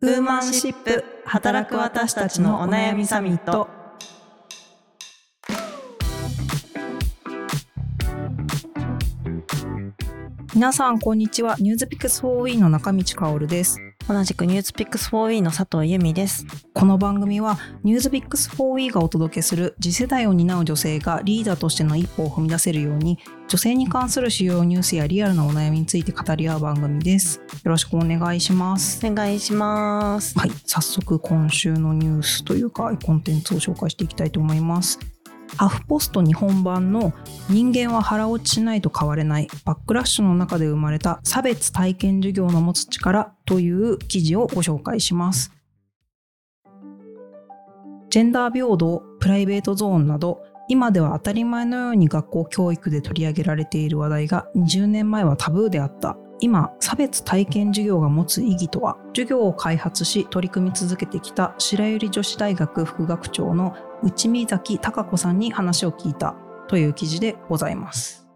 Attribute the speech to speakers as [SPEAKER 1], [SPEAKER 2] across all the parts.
[SPEAKER 1] ウーマンシップ働く私たちのお悩みサミット。
[SPEAKER 2] 皆さんこんにちは。ニュースピックス 4E の中道香です。
[SPEAKER 1] 同じくニュースピックス 4E の佐藤由美です。
[SPEAKER 2] この番組はニュースピックス 4E がお届けする次世代を担う女性がリーダーとしての一歩を踏み出せるように女性に関する主要ニュースやリアルなお悩みについて語り合う番組です。よろしくお願いします。
[SPEAKER 1] お願いします。
[SPEAKER 2] はい。早速今週のニュースというかコンテンツを紹介していきたいと思いますハフポスト日本版の人間は腹落ちしないと変われないバックラッシュの中で生まれた差別体験授業の持つ力という記事をご紹介します。ジェンダー平等、プライベートゾーンなど今では当たり前のように学校教育で取り上げられている話題が20年前はタブーであった今差別体験授業が持つ意義とは？授業を開発し取り組み続けてきた白百合女子大学副学長の内見崎貴子さんに話を聞いたという記事でございます。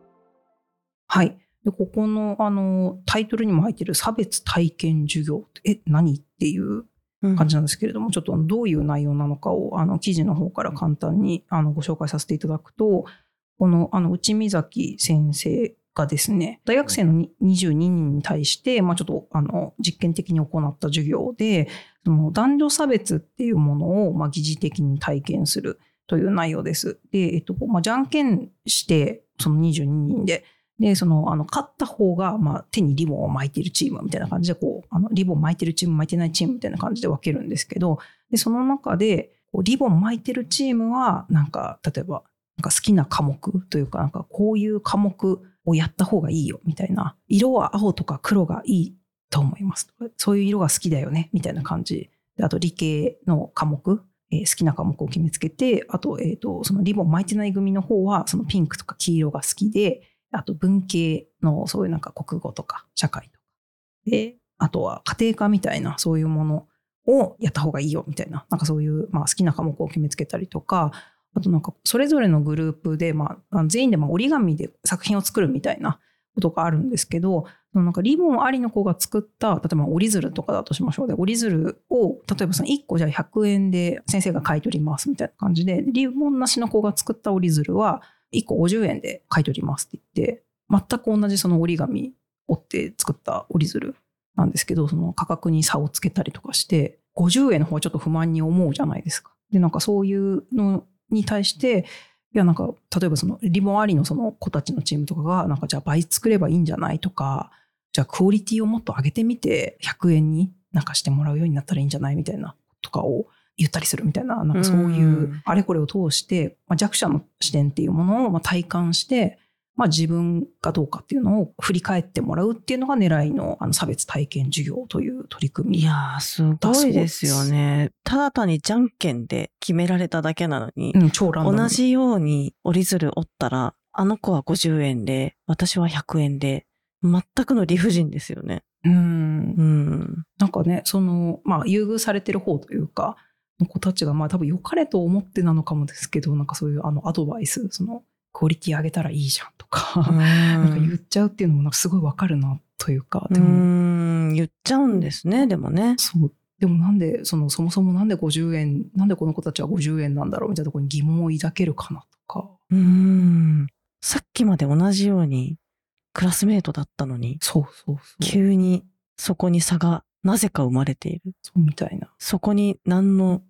[SPEAKER 2] はい。でここのあのタイトルにも入っている差別体験授業ってえ何っていう感じなんですけれども、うん、ちょっとどういう内容なのかをあの記事の方から簡単にあのご紹介させていただくとこのあの内見崎先生がですね、大学生の22人に対して、まあ、ちょっとあの実験的に行った授業で、その男女差別っていうものをまあ疑似的に体験するという内容です。で、えっとまあ、じゃんけんして、その22人で、で、その、あの、勝った方が、まあ、手にリボンを巻いているチームみたいな感じで、こう、あの、リボン巻いてるチーム、巻いてないチームみたいな感じで分けるんですけど、で、その中で、リボン巻いてるチームは、なんか、例えば、なんか好きな科目というか、なんかこういう科目をやった方がいいよみたいな。色は青とか黒がいいと思います。そういう色が好きだよねみたいな感じ。であと理系の科目、えー、好きな科目を決めつけて、あと、え、ー、と、そのリボン巻いてない組の方は、そのピンクとか黄色が好きで、あと文系のそういうなんか国語とか社会とか。で、あとは家庭科みたいなそういうものをやった方がいいよみたいな、なんかそういう、まあ、好きな科目を決めつけたりとか、あとなんかそれぞれのグループで、まあ、全員でま折り紙で作品を作るみたいなことがあるんですけど、なんかリボンありの子が作った、例えば折り鶴とかだとしましょうで、折り鶴を、例えばその1個じゃあ100円で先生が買い取りますみたいな感じで、リボンなしの子が作った折り鶴は1個50円で買い取りますって言って、全く同じその折り紙折って作った折り鶴なんですけど、その価格に差をつけたりとかして、50円の方はちょっと不満に思うじゃないですか。で、なんかそういうのに対して、いやなんか例えばそのリボンありのその子たちのチームとかがなんかじゃあ倍作ればいいんじゃないとかじゃあクオリティをもっと上げてみて100円になんかしてもらうようになったらいいんじゃないみたいなとかを言ったりするみたいななんかそういうあれこれを通して、まあ、弱者の視点っていうものをまあ体感してまあ、自分がどうかっていうのを振り返ってもらうっていうのが狙いのあの差別体験授業という取り組み。
[SPEAKER 1] いやー、すごいですよね。ただ単にじゃんけんで決められただけなのに、
[SPEAKER 2] うん、超ラン
[SPEAKER 1] 同じように折り鶴折ったら、あの子は50円で、私は100円で、全くの理不尽ですよね。
[SPEAKER 2] うん。うん。なんかね、その、まあ、優遇されてる方というか、の子たちが、まあ多分良かれと思ってなのかもですけど、なんかそういうあのアドバイス、その、クオリティ上げたらいいじゃんとか、なんか言っちゃうっていうのもなんかすごいわかるなというか、
[SPEAKER 1] でも。言っちゃうんですね、でもね。
[SPEAKER 2] そう。でもなんで、その、そもそもなんで50円、なんでこの子たちは50円なんだろうみたいなところに疑問を抱けるかなとか。
[SPEAKER 1] うん。さっきまで同じようにクラスメートだったのに、
[SPEAKER 2] そうそうそう。
[SPEAKER 1] 急にそこに差がなぜか生まれている。
[SPEAKER 2] そうみたいな。
[SPEAKER 1] そこに何の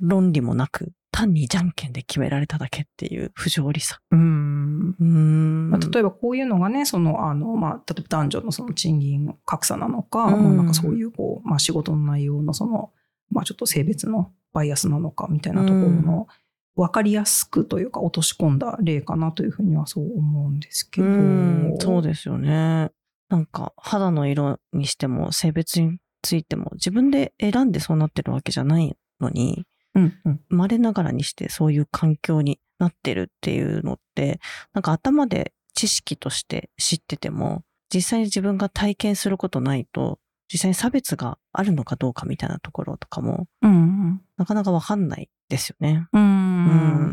[SPEAKER 1] 論理もなく、単にじゃんけんで決められただけっていう不条理さ。
[SPEAKER 2] うん。うんまあ、例えばこういうのがね、その、あの、まあ、例えば男女のその賃金格差なのか、まあ、なんかそういう、こう、まあ、仕事の内容のその、まあ、ちょっと性別のバイアスなのかみたいなところの、分かりやすくというか落とし込んだ例かなというふうにはそう思うんですけど。う
[SPEAKER 1] そうですよね。なんか肌の色にしても性別についても自分で選んでそうなってるわけじゃないのに、
[SPEAKER 2] うんうん、
[SPEAKER 1] 生まれながらにしてそういう環境になってるっていうのって、なんか頭で知識として知ってても、実際に自分が体験することないと、実際に差別があるのかどうかみたいなところとかも、
[SPEAKER 2] うんうん、
[SPEAKER 1] なかなかわかんないですよね。
[SPEAKER 2] うんう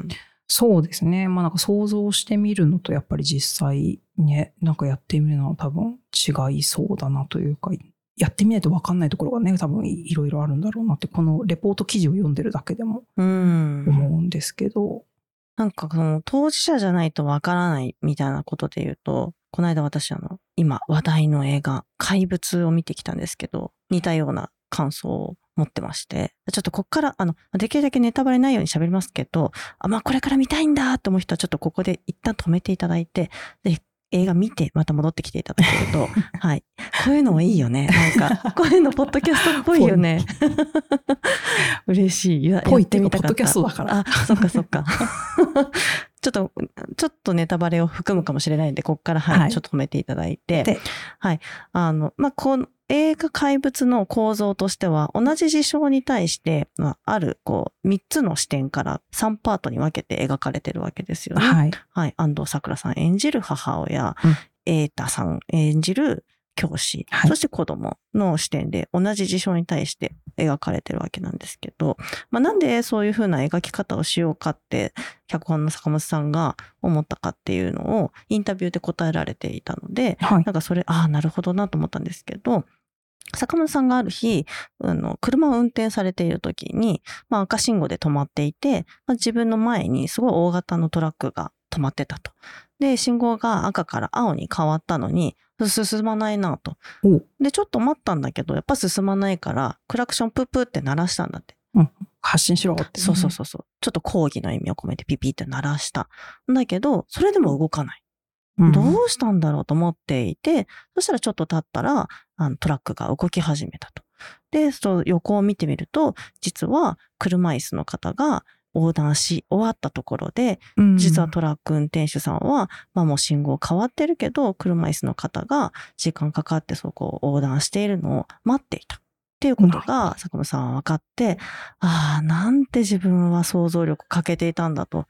[SPEAKER 2] んそうですね。まあなんか想像してみるのとやっぱり実際ね、なんかやってみるのは多分違いそうだなというか、やってみないと分かんないところがね多分いいろいろあるんだろうなってこのレポート記事を読んでるだけでも
[SPEAKER 1] うん。
[SPEAKER 2] 思うんですけど、
[SPEAKER 1] なんかその当事者じゃないとわからないみたいなことで言うと、この間私あの、今話題の映画、怪物を見てきたんですけど、似たような感想を持ってまして、ちょっとこっから、あの、できるだけネタバレないように喋りますけど、あ、まあこれから見たいんだと思う人はちょっとここで一旦止めていただいて、で、映画見てまた戻ってきていただけると、はい。こういうのもいいよね。なんか、こういうのポッドキャストっぽいよね。嬉しい。や
[SPEAKER 2] ぽいって
[SPEAKER 1] みたかった
[SPEAKER 2] かポッドキャストだから
[SPEAKER 1] あ、そっかそっか。ちょっと、ちょっとネタバレを含むかもしれないんで、ここから、はい、
[SPEAKER 2] はい
[SPEAKER 1] ちょっと止めていただいて。
[SPEAKER 2] で
[SPEAKER 1] はい。あの、まあ、この映画怪物の構造としては、同じ事象に対して、まあ、ある、こう、3つの視点から3パートに分けて描かれてるわけですよね。
[SPEAKER 2] はい。
[SPEAKER 1] はい。安藤サクラさん演じる母親、
[SPEAKER 2] うん
[SPEAKER 1] 瑛太さん演じる教師、
[SPEAKER 2] はい
[SPEAKER 1] そして子供の視点で同じ事象に対して描かれてるわけなんですけど、まあ、なんでそういうふうな描き方をしようかって、脚本の坂本さんが思ったかっていうのをインタビューで答えられていたので、
[SPEAKER 2] はい。
[SPEAKER 1] なんかそれ、ああ、なるほどなと思ったんですけど、坂本さんがある日、あの、車を運転されている時に、まあ赤信号で止まっていて、まあ、自分の前にすごい大型のトラックが止まってたと。で、信号が赤から青に変わったのに、進まないなと
[SPEAKER 2] お。
[SPEAKER 1] で、ちょっと待ったんだけど、やっぱ進まないから、クラクションプップって鳴らしたんだって。
[SPEAKER 2] 発信しろって、ね。
[SPEAKER 1] そうそうそうそう。ちょっと抗議の意味を込めてピピって鳴らした。んだけど、それでも動かない。
[SPEAKER 2] うん。
[SPEAKER 1] どうしたんだろうと思っていて、そしたらちょっと経ったら、あのトラックが動き始めたと。で、その横を見てみると、実は車椅子の方が横断し終わったところで、
[SPEAKER 2] うん
[SPEAKER 1] 実はトラック運転手さんは、まあもう信号変わってるけど、車椅子の方が時間かかってそこを横断しているのを待っていた。っていうことが、坂本さんは分かって、ああ、なんて自分は想像力かけていたんだと。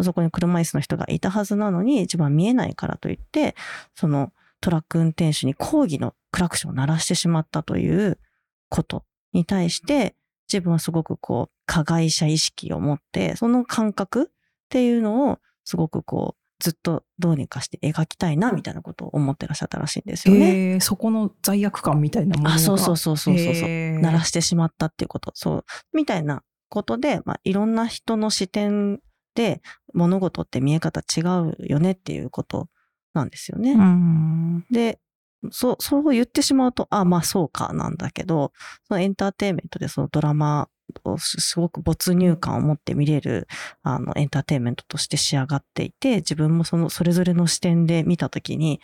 [SPEAKER 1] そこに車椅子の人がいたはずなのに、一番見えないからといって、そのトラック運転手に抗議のクラクションを鳴らしてしまったということに対して、自分はすごくこう、加害者意識を持って、その感覚っていうのを、すごくこう、ずっとどうにかして描きたいな、みたいなことを思ってらっしゃったらしいんですよね。
[SPEAKER 2] えーそこの罪悪感みたいなものが。
[SPEAKER 1] あ、そうそうそうそうそうそう。
[SPEAKER 2] えー
[SPEAKER 1] 鳴らしてしまったっていうこと。そう。みたいなことで、まあ、いろんな人の視点で物事って見え方違うよねっていうことなんですよね。
[SPEAKER 2] うん。
[SPEAKER 1] で、そう、そう言ってしまうと、あ、まあそうかなんだけど、そのエンターテインメントでそのドラマをすすごく没入感を持って見れる、あの、エンターテインメントとして仕上がっていて、自分もその、それぞれの視点で見たときに、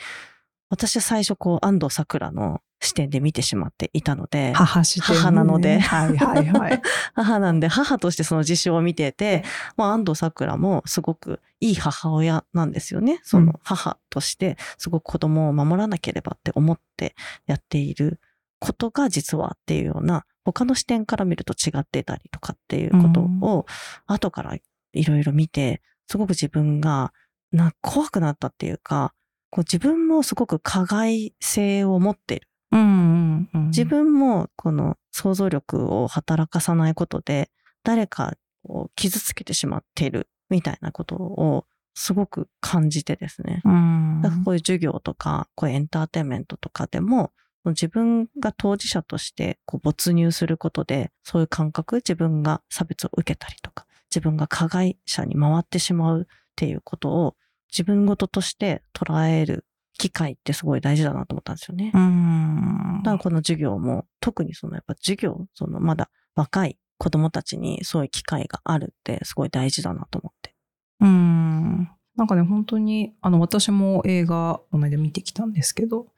[SPEAKER 1] 私は最初こう、安藤桜の視点で見てしまっていたので、
[SPEAKER 2] 母視点ね
[SPEAKER 1] 母なので
[SPEAKER 2] はいはいはい。
[SPEAKER 1] 母なんで、母としてその事象を見てて、まあ安藤桜もすごくいい母親なんですよね。そ
[SPEAKER 2] うん
[SPEAKER 1] の母としてすごく子供を守らなければって思ってやっていることが実はっていうような、他の視点から見ると違ってたりとかっていうことを後からいろいろ見て、すごく自分がな怖くなったっていうか、こう自分もすごく加害性を持っている。
[SPEAKER 2] うんうんうん。
[SPEAKER 1] 自分もこの想像力を働かさないことで誰かを傷つけてしまっているみたいなことをすごく感じてですね。
[SPEAKER 2] うん。
[SPEAKER 1] だからこういう授業とか、こういうエンターテインメントとかでも、自分が当事者としてこう没入することで、そういう感覚、自分が差別を受けたりとか、自分が加害者に回ってしまうっていうことを自分ごととして捉える機会ってすごい大事だなと思ったんですよね。
[SPEAKER 2] うん。
[SPEAKER 1] だからこの授業も、特にそのやっぱ授業、そのまだ若い子供たちにそういう機会があるってすごい大事だなと思って。
[SPEAKER 2] うん。なんかね、本当に、あの、私も映画、この間見てきたんですけど、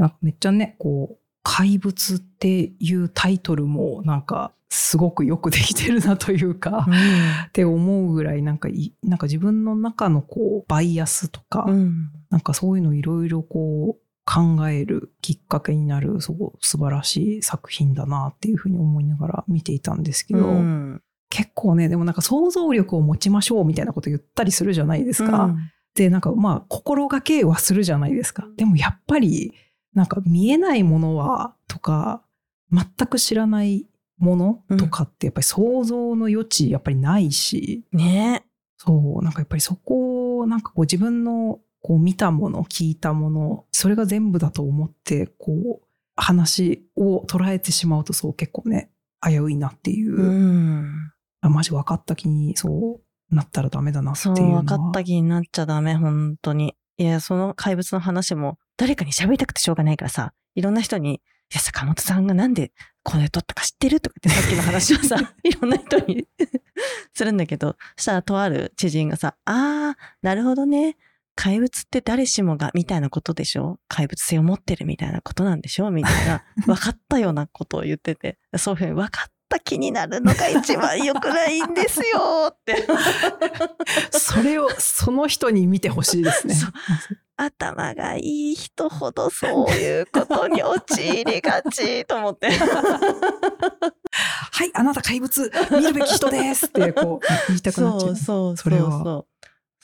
[SPEAKER 2] なんかめっちゃね、こう、怪物っていうタイトルも、なんか、すごくよくできてるなというか、って思うぐらい、なんかい、なんか自分の中のこう、バイアスとか、
[SPEAKER 1] うん。
[SPEAKER 2] なんかそういうのいろいろこう、考えるきっかけになる、すごい素晴らしい作品だなっていうふうに思いながら見ていたんですけど、
[SPEAKER 1] うん
[SPEAKER 2] 結構ね、でもなんか想像力を持ちましょうみたいなこと言ったりするじゃないですか。で、なんかまあ心がけはするじゃないですか。でもやっぱり、なんか見えないものはとか、全く知らないものとかってやっぱり想像の余地やっぱりないし、
[SPEAKER 1] ね
[SPEAKER 2] そう、なんかやっぱりそこをなんかこう自分のこう見たもの、聞いたもの、それが全部だと思って、こう、話を捉えてしまうとそう結構ね、危ういなっていう。
[SPEAKER 1] うん。
[SPEAKER 2] あマジ分かった気にそうなったらダメだなって
[SPEAKER 1] そ、
[SPEAKER 2] いううのは。
[SPEAKER 1] 分かった気になっちゃダメ、本当に。いや、その怪物の話も、誰かに喋りたくてしょうがないからさ、いろんな人に、いや、坂本さんがなんでこれ撮ったか知ってるとかって さっきの話をさ、いろんな人に するんだけど、そしたらとある知人がさ、あー、なるほどね。怪物って誰しもがみたいなことでしょ？怪物性を持ってるみたいなことなんでしょ？みたいな、分かったようなことを言ってて、そういうふうに分かった気になるのが一番良くないんですよって。
[SPEAKER 2] それをその人に見てほしいですね。
[SPEAKER 1] 頭がいい人ほどそういうことに陥りがちと思って。
[SPEAKER 2] はい、あなた怪物、見るべき人ですってこう言いたくなっちゃ。
[SPEAKER 1] そううそう
[SPEAKER 2] そ
[SPEAKER 1] そうそう
[SPEAKER 2] れは
[SPEAKER 1] そ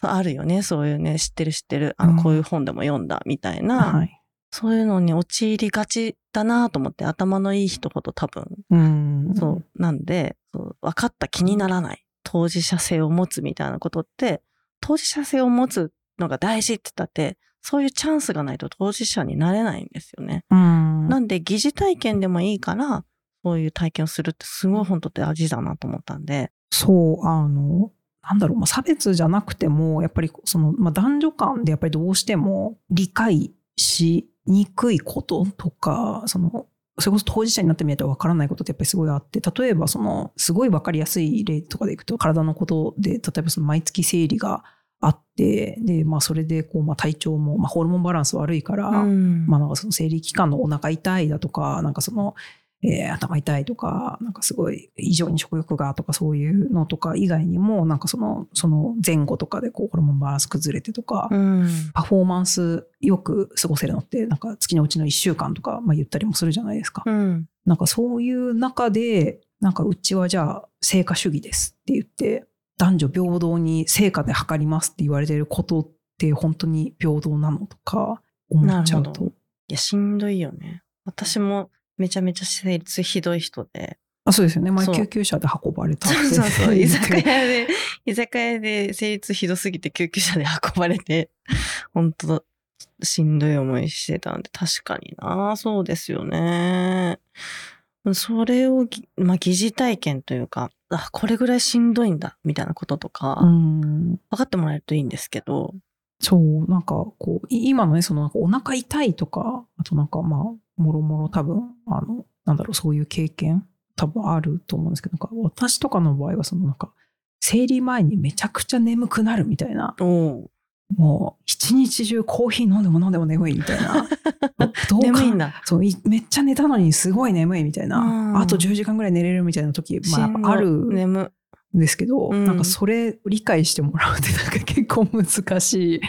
[SPEAKER 1] うあるよね、そういうね、知ってる知ってる、あの、
[SPEAKER 2] うん
[SPEAKER 1] こういう本でも読んだみたいな、
[SPEAKER 2] はい。
[SPEAKER 1] そういうのに陥りがちだなと思って、頭のいい人ほど多分、
[SPEAKER 2] うん。
[SPEAKER 1] そう、なんで、そう分かった気にならない。当事者性を持つみたいなことって、当事者性を持つのが大事って言ったって、そういうチャンスがないと当事者になれないんですよね。
[SPEAKER 2] うん。
[SPEAKER 1] なんで疑似体験でもいいから、そういう体験をするってすごい本当大事だなと思ったんで。
[SPEAKER 2] そう、あの、なんだろう、まあ、差別じゃなくても、やっぱりその、まあ、男女間でやっぱりどうしても理解しにくいこととか、その、それこそ当事者になってみないとわからないことってやっぱりすごいあって、例えばその、すごいわかりやすい例とかでいくと、体のことで、例えばその毎月生理があって、で、まあそれでこう、まあ体調も、まあホルモンバランス悪いから、
[SPEAKER 1] うん
[SPEAKER 2] まあなんかその生理期間のお腹痛いだとか、なんかその、えー頭痛いとか、なんかすごい異常に食欲がとかそういうのとか以外にも、なんかその、その前後とかでこうホルモンバランス崩れてとか、
[SPEAKER 1] うん。
[SPEAKER 2] パフォーマンスよく過ごせるのって、なんか月のうちの1週間とか、まあ言ったりもするじゃないですか。
[SPEAKER 1] うん。
[SPEAKER 2] なんかそういう中で、なんかうちはじゃあ成果主義ですって言って、男女平等に成果で測りますって言われてることって本当に平等なのとか思っちゃうと。
[SPEAKER 1] いや、しんどいよね。私もめちゃめちゃ生理痛ひどい人で。
[SPEAKER 2] あそうですよね。前救急車で運ばれた
[SPEAKER 1] そうそうそう。居酒屋で、居酒屋で生理痛ひどすぎて救急車で運ばれて、本当しんどい思いしてたんで、確かになそうですよね。それをぎ、まあ、疑似体験というか、あ、これぐらいしんどいんだ、みたいなこととか、
[SPEAKER 2] うん。
[SPEAKER 1] 分かってもらえるといいんですけど、
[SPEAKER 2] そう、なんかこう、い今のね、そのお腹痛いとか、あとなんかまあ、もろもろ多分、あの、なんだろう、そういう経験、多分あると思うんですけど、なんか私とかの場合は、そのなんか、生理前にめちゃくちゃ眠くなるみたいな、もう一日中コーヒー飲んでも飲んでも眠いみたいな。どうか
[SPEAKER 1] 眠いんだ。
[SPEAKER 2] そういめっちゃ寝たのにすごい眠いみたいな、
[SPEAKER 1] うん
[SPEAKER 2] あと10時間ぐらい寝れるみたいな時、まあ、やっぱあるん
[SPEAKER 1] 眠。
[SPEAKER 2] ですけど、
[SPEAKER 1] うん
[SPEAKER 2] なんかそれ理解してもらうってなんか結構難し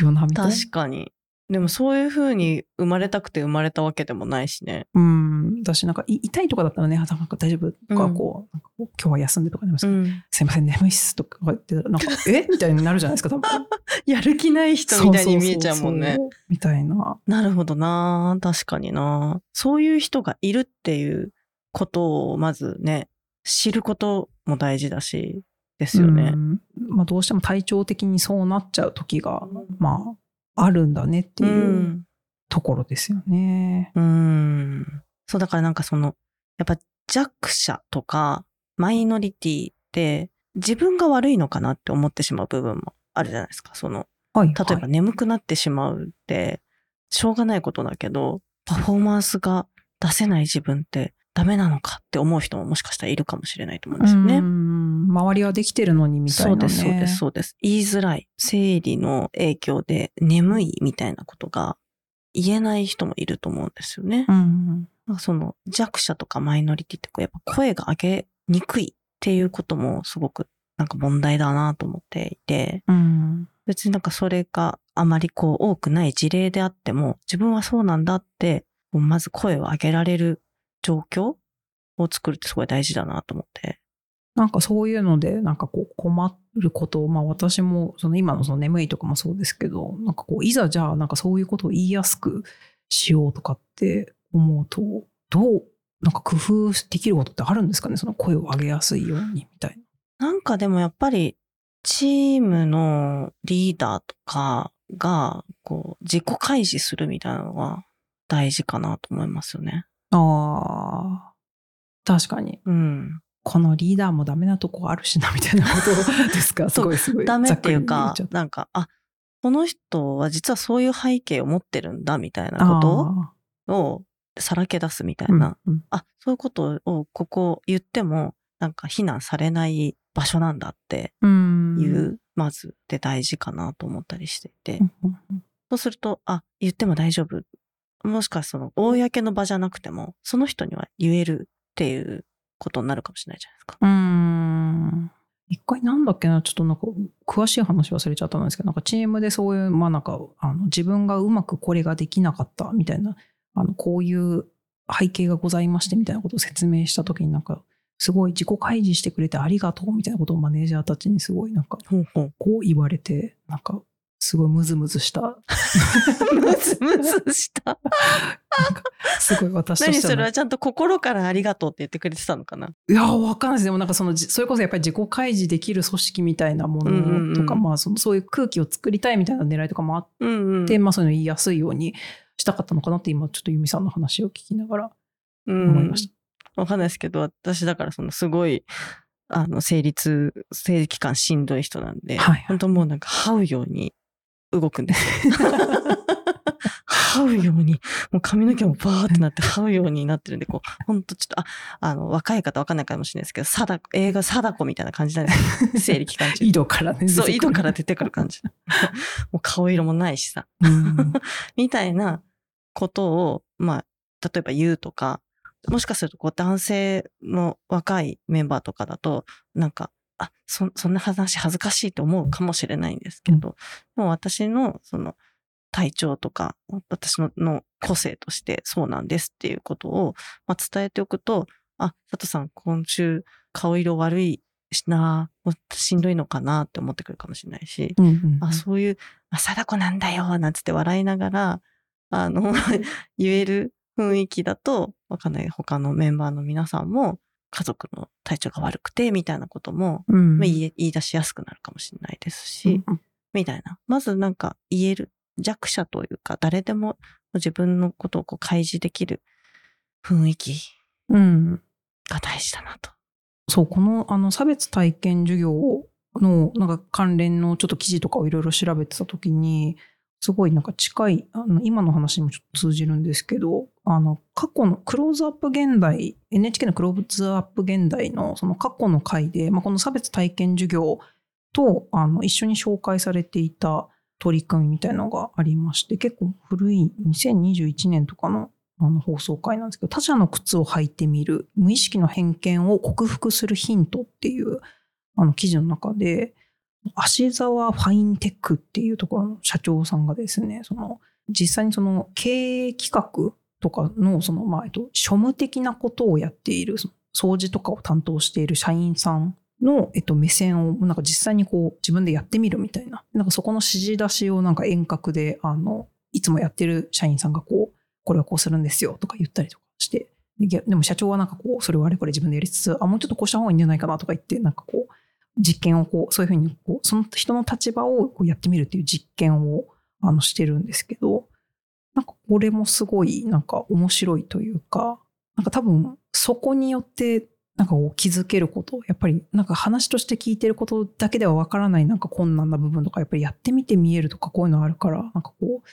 [SPEAKER 2] いよなみたいな。
[SPEAKER 1] 確かに。でもそういう風に生まれたくて生まれたわけでもないしね。
[SPEAKER 2] うん、私なんかい痛いとかだったらね、あなんか大丈夫とか、
[SPEAKER 1] うん
[SPEAKER 2] こう、なん今日は休んでとかね、
[SPEAKER 1] うん。
[SPEAKER 2] すいません、眠いっすとか言ってたら、なんか、え？みたいになるじゃないですか、多分。
[SPEAKER 1] やる気ない人みたいに見えちゃうもんね
[SPEAKER 2] そ。そそみたいな。
[SPEAKER 1] なるほどな確かになそういう人がいるっていうことをまずね、知ることも大事だし、ですよね
[SPEAKER 2] う。んまあ、どうしても体調的にそうなっちゃう時が、まあ、あるんだねって
[SPEAKER 1] う。
[SPEAKER 2] いうんところですよね。
[SPEAKER 1] うん。そう、だからなんかその、やっぱ弱者とかマイノリティって自分が悪いのかなって思ってしまう部分もあるじゃないですか。その、
[SPEAKER 2] はい。
[SPEAKER 1] 例えば
[SPEAKER 2] はい
[SPEAKER 1] 眠くなってしまうって、しょうがないことだけど、パフォーマンスが出せない自分ってダメなのかって思う人ももしかしたらいるかもしれないと思うんですよね。
[SPEAKER 2] うん周りはできてるのにみたいな、ね。
[SPEAKER 1] そうです、そうです、そうです。言いづらい。生理の影響で眠いみたいなことが言えない人もいると思うんですよね。
[SPEAKER 2] うん。
[SPEAKER 1] なんかその弱者とかマイノリティってこうやっぱ声が上げにくいっていうこともすごくなんか問題だなと思っていて、
[SPEAKER 2] うん。
[SPEAKER 1] 別になんかそれがあまりこう多くない事例であっても、自分はそうなんだって、まず声を上げられる状況を作るってすごい大事だなと思って。
[SPEAKER 2] なんかそういうので、なんかこう困ることを、まあ私も、その今のその眠いとかもそうですけど、なんかこう、いざじゃあなんかそういうことを言いやすくしようとかって思うと、どう、なんか工夫できることってあるんですかね？その声を上げやすいようにみたいな。
[SPEAKER 1] なんかでもやっぱりチームのリーダーとかがこう自己開示するみたいなのは大事かなと思いますよね。
[SPEAKER 2] ああ、確かに。
[SPEAKER 1] うん。
[SPEAKER 2] このリーダーもダメなとこあるしな、みたいなことですか？す
[SPEAKER 1] そう
[SPEAKER 2] ごいすごい。
[SPEAKER 1] ダメっていう
[SPEAKER 2] ざ
[SPEAKER 1] かなんか、あ、この人は実はそういう背景を持ってるんだみたい
[SPEAKER 2] た
[SPEAKER 1] なこと
[SPEAKER 2] あ
[SPEAKER 1] をさらけ出すみたい
[SPEAKER 2] ー
[SPEAKER 1] な。
[SPEAKER 2] うんうん
[SPEAKER 1] あ、そういうことをここ言っても、なんか非難されない場所なんだって
[SPEAKER 2] うん
[SPEAKER 1] いう、まずで大事かなと思ったりしていて、そうすると、あ、言っても大丈夫。もしかその、公の場じゃなくても、その人には言えるっていうことになるかもしれないじゃないですか。
[SPEAKER 2] うーん。一回なんだっけな、ちょっとなんか詳しい話忘れちゃったんですけど、なんかチームでそういう、まあなんか、あの自分がうまくこれができなかったみたいな、あの、こういう背景がございましてみたいなことを説明したときになんか、すごい自己開示してくれてありがとうみたいなことをマネージャーたちにすごいなんか。こう言われて、なんか、すごいムズムズした。
[SPEAKER 1] ムズムズした。
[SPEAKER 2] すごい私と
[SPEAKER 1] 何
[SPEAKER 2] しては
[SPEAKER 1] それはちゃんと心からありがとうって言ってくれてたのかな？い
[SPEAKER 2] や、わかんないです。でもなんかその、じそれこそやっぱり自己開示できる組織みたいなも
[SPEAKER 1] うんうんうん
[SPEAKER 2] のとか、まあそのそういう空気を作りたいみたいな狙いとかもあっ
[SPEAKER 1] うんうん。
[SPEAKER 2] て、まあそういうの言いやすいようにしたかったのかなって今ちょっとユミさんの話を聞きながら
[SPEAKER 1] うん
[SPEAKER 2] 思いました。
[SPEAKER 1] わかんないですけど、私だからそのすごい、あの、生理痛、生理期間しんどい人なんで、
[SPEAKER 2] はいはい
[SPEAKER 1] 本当もうなんか這うように動くんですよ。這うように、もう髪の毛もバーってなって這うようになってるんで、こう、本当ちょっと、あ、あの、若い方わかんないかもしれないですけど、貞子、映画貞子みたいな感じなんですよ。生理期間中。
[SPEAKER 2] 井戸からね。
[SPEAKER 1] そう、井戸から
[SPEAKER 2] 出て
[SPEAKER 1] くる感じ。もう顔色もないしさ。みたいなことを、まあ、例えば言うとか、もしかするとこう男性の若いメンバーとかだと、なんか、あ、そ、そんな話恥ずかしいと思うかもしれないんですけど、でも私のその体調とか、私のの個性としてそうなんですっていうことを、まあ、伝えておくと、あ、佐藤さん今週顔色悪いしな、しんどいのかなって思ってくるかもしれないし、
[SPEAKER 2] うんうん。
[SPEAKER 1] あ、そういう、あ、貞子なんだよ、なんつって笑いながら、あの、言える雰囲気だと、わかんない。他のメンバーの皆さんも、家族の体調が悪くて、みたいなことも、
[SPEAKER 2] うん
[SPEAKER 1] まあ、言い出しやすくなるかもしれないですし、
[SPEAKER 2] うん
[SPEAKER 1] みたいな。まずなんか言える弱者というか、誰でも自分のことをこう開示できる雰囲気
[SPEAKER 2] うん。
[SPEAKER 1] が大事だなと。
[SPEAKER 2] そう、この、あの、差別体験授業の、なんか関連のちょっと記事とかをいろいろ調べてたときに、すごいなんか近い、あの、今の話にもちょっと通じるんですけど、あの、過去のクローズアップ現代、NHK のクローズアップ現代のその過去の回で、まあ、この差別体験授業と、あの、一緒に紹介されていた取り組みみたいなのがありまして、結構古い2021年とかのあの放送回なんですけど、他者の靴を履いてみる、無意識の偏見を克服するヒントっていうあの記事の中で、芦沢ファインテックっていうところの社長さんがですね、その実際にその経営企画とかのその、まあ、えっと、庶務的なことをやっている、掃除とかを担当している社員さんの、えっと、目線をなんか実際にこう自分でやってみるみたいな。なんかそこの指示出しをなんか遠隔で、あの、いつもやってる社員さんがこう、これはこうするんですよとか言ったりとかして、ででも社長はなんかこう、それをあれこれ自分でやりつつ、あ、もうちょっとこうした方がいいんじゃないかなとか言って、なんかこう、実験をこう、そういうふうにこう、その人の立場をこうやってみるっていう実験をあのしてるんですけど、なんかこれもすごいなんか面白いというか、なんか多分そこによってなんか気づけること、やっぱりなんか話として聞いてることだけではわからないなんか困難な部分とか、やっぱりやってみて見えるとかこういうのあるから、なんかこう、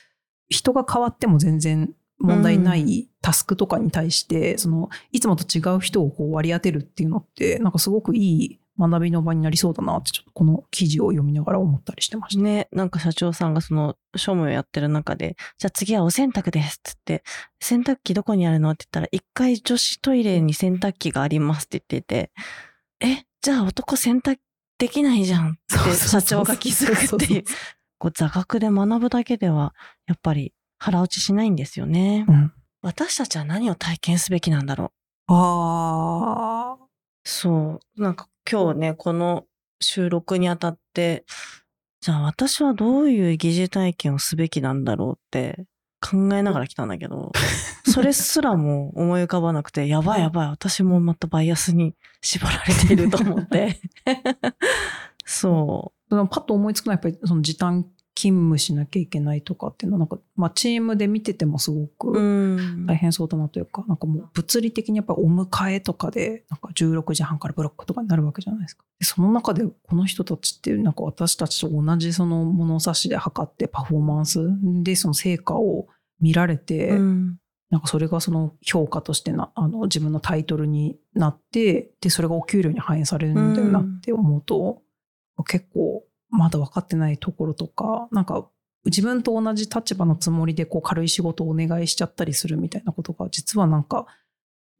[SPEAKER 2] 人が変わっても全然問題ないタスクとかに対して、その、いつもと違う人をこう割り当てるっていうのって、なんかすごくいい学びの場になりそうだなって、ちょっとこの記事を読みながら思ったりしてました。
[SPEAKER 1] ね、なんか社長さんがその、庶務をやってる中で、じゃあ次はお洗濯ですっつって、洗濯機どこにあるのって言ったら、一回女子トイレに洗濯機がありますって言ってて、え、じゃあ男洗濯できないじゃんって社長が気づくっていう。こう座学で学ぶだけでは、やっぱり腹落ちしないんですよね。
[SPEAKER 2] うん。
[SPEAKER 1] 私たちは何を体験すべきなんだろう。
[SPEAKER 2] ああ。
[SPEAKER 1] そう。なんか今日ね、この収録にあたって、じゃあ私はどういう疑似体験をすべきなんだろうって考えながら来たんだけど、それすらも思い浮かばなくて、やばいやばい、私もまたバイアスに縛られていると思って。そ
[SPEAKER 2] そのパッと思いつくのはやっぱりその時短勤務しなきゃいけないとかっていうのはなんか、まあ、チームで見ててもすご
[SPEAKER 1] う
[SPEAKER 2] く
[SPEAKER 1] ん。
[SPEAKER 2] 大変そうだなというか、なんかもう物理的にやっぱお迎えとかでなんか16時半からブロックとかになるわけじゃないですか。でその中でこの人たちってなんか私たちと同じその物差しで測ってパフォーマンスでその成果を見られて、
[SPEAKER 1] うん
[SPEAKER 2] なんかそれがその評価としてなあの自分のタイトルになってでそれがお給料に反映されるんだよなって思うと、結構まだ分かってないところとかなんか自分と同じ立場のつもりでこう軽い仕事をお願いしちゃったりするみたいなことが実はなんか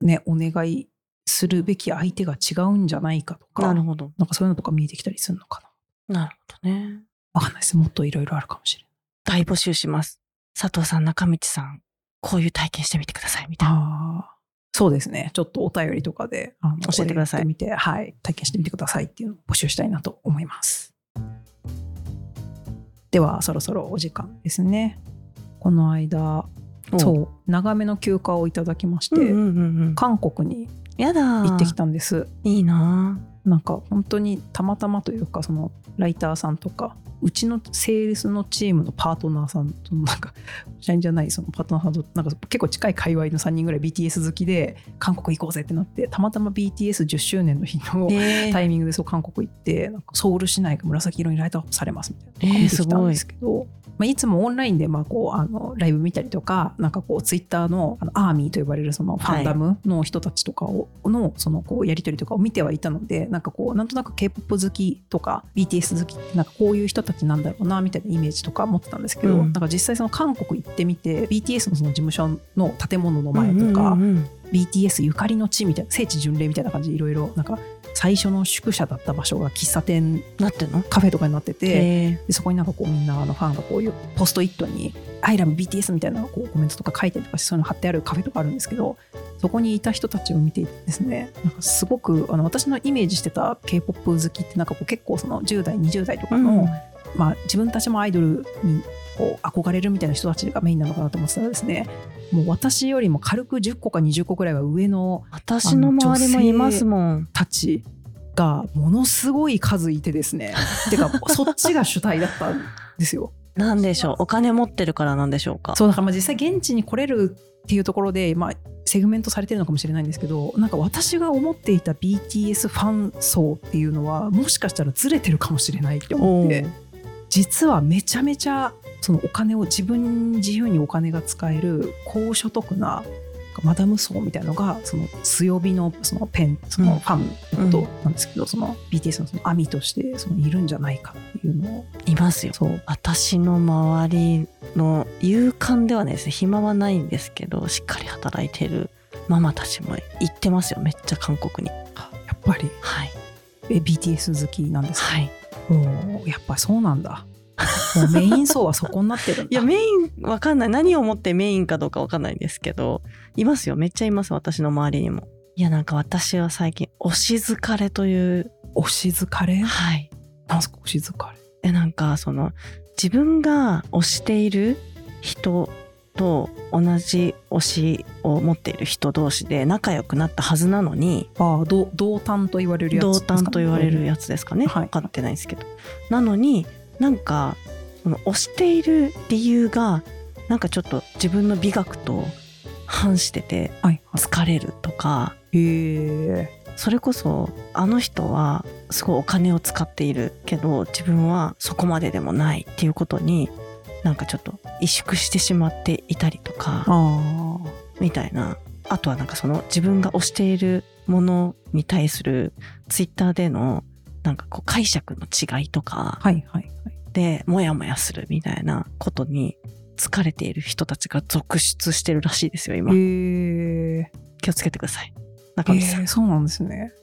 [SPEAKER 2] ねお願いするべき相手が違うんじゃないかとか
[SPEAKER 1] なるほど。
[SPEAKER 2] なんかそういうのとか見えてきたりするのかな
[SPEAKER 1] なるほどね。
[SPEAKER 2] 分かんないですもっといろいろあるかもしれない。
[SPEAKER 1] 大募集します。佐藤さん、中道さん、こういう体験してみてください、みたいな。
[SPEAKER 2] そうですね。ちょっとお便りとかであの
[SPEAKER 1] 教えてください
[SPEAKER 2] これやってみて、はい、体験してみてくださいっていうのを募集したいなと思います。では、そろそろお時間ですね。この間、
[SPEAKER 1] お
[SPEAKER 2] そう、長めの休暇をいただきまして。韓国に
[SPEAKER 1] やだー
[SPEAKER 2] 行ってきたんです。
[SPEAKER 1] いいな
[SPEAKER 2] なんか本当にたまたまというかそのライターさんとかうちのセールスのチームのパートナーさんとなんか 社員じゃないそのパートナーさんとなんか結構近い界隈の3人ぐらい BTS 好きで韓国行こうぜってなってたまたま BTS10 周年の日の
[SPEAKER 1] ー。え
[SPEAKER 2] タイミングでそう韓国行ってなんかソウル市内が紫色にライトアップされますみたいな
[SPEAKER 1] えー
[SPEAKER 2] のを見てきたんですけど、まあ、いつもオンラインでまあこうあのライブ見たりとかなんかこうツイッターのあのアーミーと呼ばれるそのファンダムの人たちとかを、のそのこうやり取りとかを見てはいたのでなんかこうなんとなく K-POP 好きとか BTS 好きってなんかこういう人たちなんだろうなみたいなイメージとか持ってたんですけど、
[SPEAKER 1] うん。
[SPEAKER 2] なんか実際その韓国行ってみて BTS のその事務所の建物の前とか、
[SPEAKER 1] うんうんうん。
[SPEAKER 2] BTS ゆかりの地みたいな聖地巡礼みたいな感じでいろいろなんか最初の宿舎だった場所が喫茶店
[SPEAKER 1] なってんの？
[SPEAKER 2] カフェとかになってて、
[SPEAKER 1] え。
[SPEAKER 2] でそこになんかこうみんなあのファンがこういうポストイットに「I love BTS」みたいなこうコメントとか書いたりとかそういうの貼ってあるカフェとかあるんですけどそこにいた人たちを見ていてですねなんかすごくあの私のイメージしてた k p o p 好きってなんかこう結構その10代20代とかの、
[SPEAKER 1] うん
[SPEAKER 2] まあ、自分たちもアイドルにこう憧れるみたいな人たちがメインなのかなと思ってたらですねもう私よりも軽く10個か20個くらいは上の
[SPEAKER 1] 私の周りもいますもん。
[SPEAKER 2] たちがものすごい数いてですね。てかそっちが主体だったんですよ。
[SPEAKER 1] なんでしょう？お金持ってるからなんでしょうか？
[SPEAKER 2] そうだからまあ実際現地に来れるっていうところで、まあ、セグメントされてるのかもしれないんですけどなんか私が思っていた BTS ファン層っていうのはもしかしたらずれてるかもしれないって思って実はめちゃめちゃそのお金を自分に自由にお金が使える高所得なマダム層みたいなのがその強火のそのペンそのファンとなんですけど、その BTS のその網としてそのいるんじゃないかっていうのを。
[SPEAKER 1] いますよ。
[SPEAKER 2] そう。
[SPEAKER 1] 私の周りの勇敢ではないですね。暇はないんですけどしっかり働いてるママたちも行ってますよ。めっちゃ韓国に。
[SPEAKER 2] やっぱり。
[SPEAKER 1] はい。
[SPEAKER 2] え BTS 好きなんですか？
[SPEAKER 1] はい
[SPEAKER 2] やっぱりそうなんだ。もうメイン層はそこになってる。
[SPEAKER 1] いやメインわかんない何をもってメインかどうかわかんないんですけどいますよめっちゃいます私の周りにもいやなんか私は最近推し疲れという
[SPEAKER 2] 推し疲れ？
[SPEAKER 1] はい
[SPEAKER 2] なんすか推し疲れ？
[SPEAKER 1] えなんかその自分が推している人と同じ推しを持っている人同士で仲良くなったはずなのに
[SPEAKER 2] ああ、同同担と言われるやつ
[SPEAKER 1] 同
[SPEAKER 2] ですか？ね、
[SPEAKER 1] 担と言われるやつですかね、
[SPEAKER 2] はい
[SPEAKER 1] 分かってないですけどなのになんかその推している理由がなんかちょっと自分の美学と反してて
[SPEAKER 2] はいは
[SPEAKER 1] 疲れるとか
[SPEAKER 2] い。へえ。
[SPEAKER 1] それこそあの人はすごいお金を使っているけど自分はそこまででもないっていうことになんかちょっと萎縮してしまっていたりとか。みたいなあとはなんかその自分が推しているものに対するツイッターでのなんかこう解釈の違いとか。でモヤモヤするみたいなことに疲れている人たちが続出してるらしいですよ今。気をつけてください中
[SPEAKER 2] へ
[SPEAKER 1] 道さん
[SPEAKER 2] え、そうなんですね。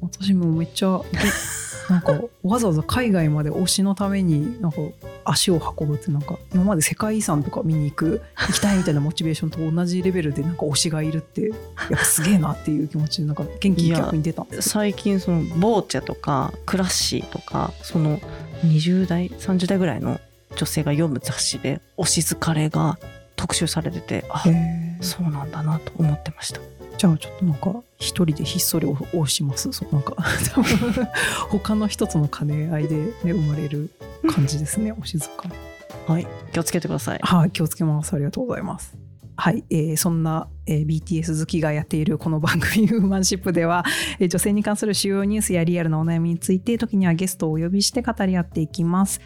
[SPEAKER 2] 私もめっちゃ、なんかわざわざ海外まで推しのためになんか足を運ぶってなんか今まで世界遺産とか見に行く行きたいみたいなモチベーションと同じレベルでなんか推しがいるってやっぱすげえなっていう気持ちでなんか元気に逆に出た
[SPEAKER 1] 最近そのボーチェとかクラッシーとかその20代30代ぐらいの女性が読む雑誌で推し疲れが特集されててあそうなんだなと思ってました
[SPEAKER 2] じゃあちょっとなんか一人でひっそり押します？そうなんか 他の一つの兼ね合いで、ね、生まれる感じですねお静かに
[SPEAKER 1] はい。気をつけてください。
[SPEAKER 2] はい、気をつけます。ありがとうございます。はい、えーそんな、えー BTS 好きがやっているこの番組「ウーマンシップ」では、えー女性に関する主要ニュースやリアルなお悩みについて時にはゲストをお呼びして語り合っていきます。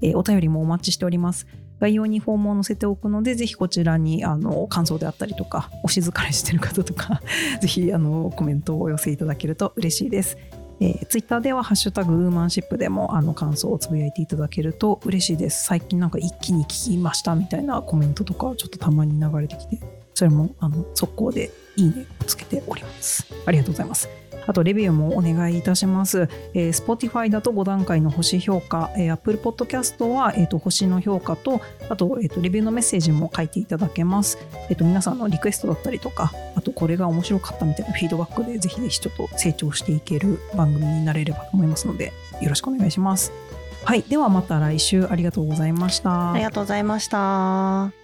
[SPEAKER 2] えーお便りもお待ちしております。概要にフォームを載せておくので、ぜひこちらにあの感想であったりとか、お静かにしてる方とか、ぜひあのコメントをお寄せいただけると嬉しいです。えー、ツイッターでは「ハッシュタグウーマンシップ」でもあの感想をつぶやいていただけると嬉しいです。最近なんか一気に聞きましたみたいなコメントとかちょっとたまに流れてきてそれもあの速攻でいいねをつけております。ありがとうございます。あとレビューもお願いいたします、えー Spotify だと5段階の星評価、えー Apple Podcast は、えーと星の評価とあと,、えーとレビューのメッセージも書いていただけますえっと、皆さんのリクエストだったりとか、あとこれが面白かったみたいなフィードバックで、ぜひぜひちょっと成長していける番組になれればと思いますので、よろしくお願いします。はい。ではまた来週ありがとうございました。
[SPEAKER 1] ありがとうございました。